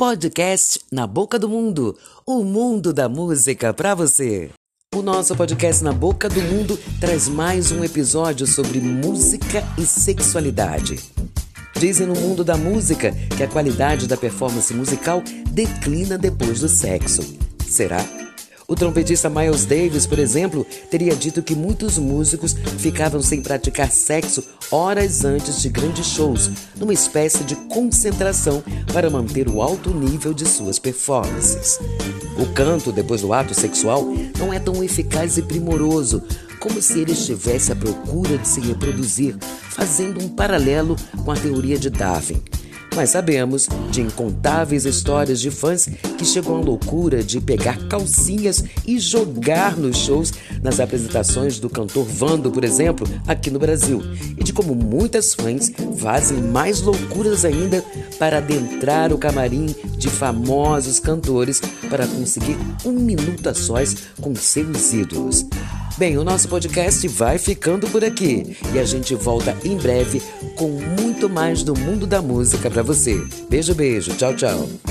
Podcast Na Boca do Mundo o mundo da música para você. O nosso podcast Na Boca do Mundo traz mais um episódio sobre música e sexualidade. Dizem no mundo da música que a qualidade da performance musical declina depois do sexo. Será? O trompetista Miles Davis, por exemplo, teria dito que muitos músicos ficavam sem praticar sexo horas antes de grandes shows, numa espécie de concentração para manter o alto nível de suas performances. O canto depois do ato sexual não é tão eficaz e primoroso como se ele estivesse à procura de se reproduzir, fazendo um paralelo com a teoria de Darwin. Mas sabemos de incontáveis histórias de fãs que chegam à loucura de pegar calcinhas e jogar nos shows nas apresentações do cantor Vando, por exemplo, aqui no Brasil, e de como muitas fãs fazem mais loucuras ainda para adentrar o camarim de famosos cantores para conseguir um minuto a sós com seus ídolos. Bem, o nosso podcast vai ficando por aqui e a gente volta em breve com muito mais do mundo da música para você. Beijo, beijo. Tchau, tchau.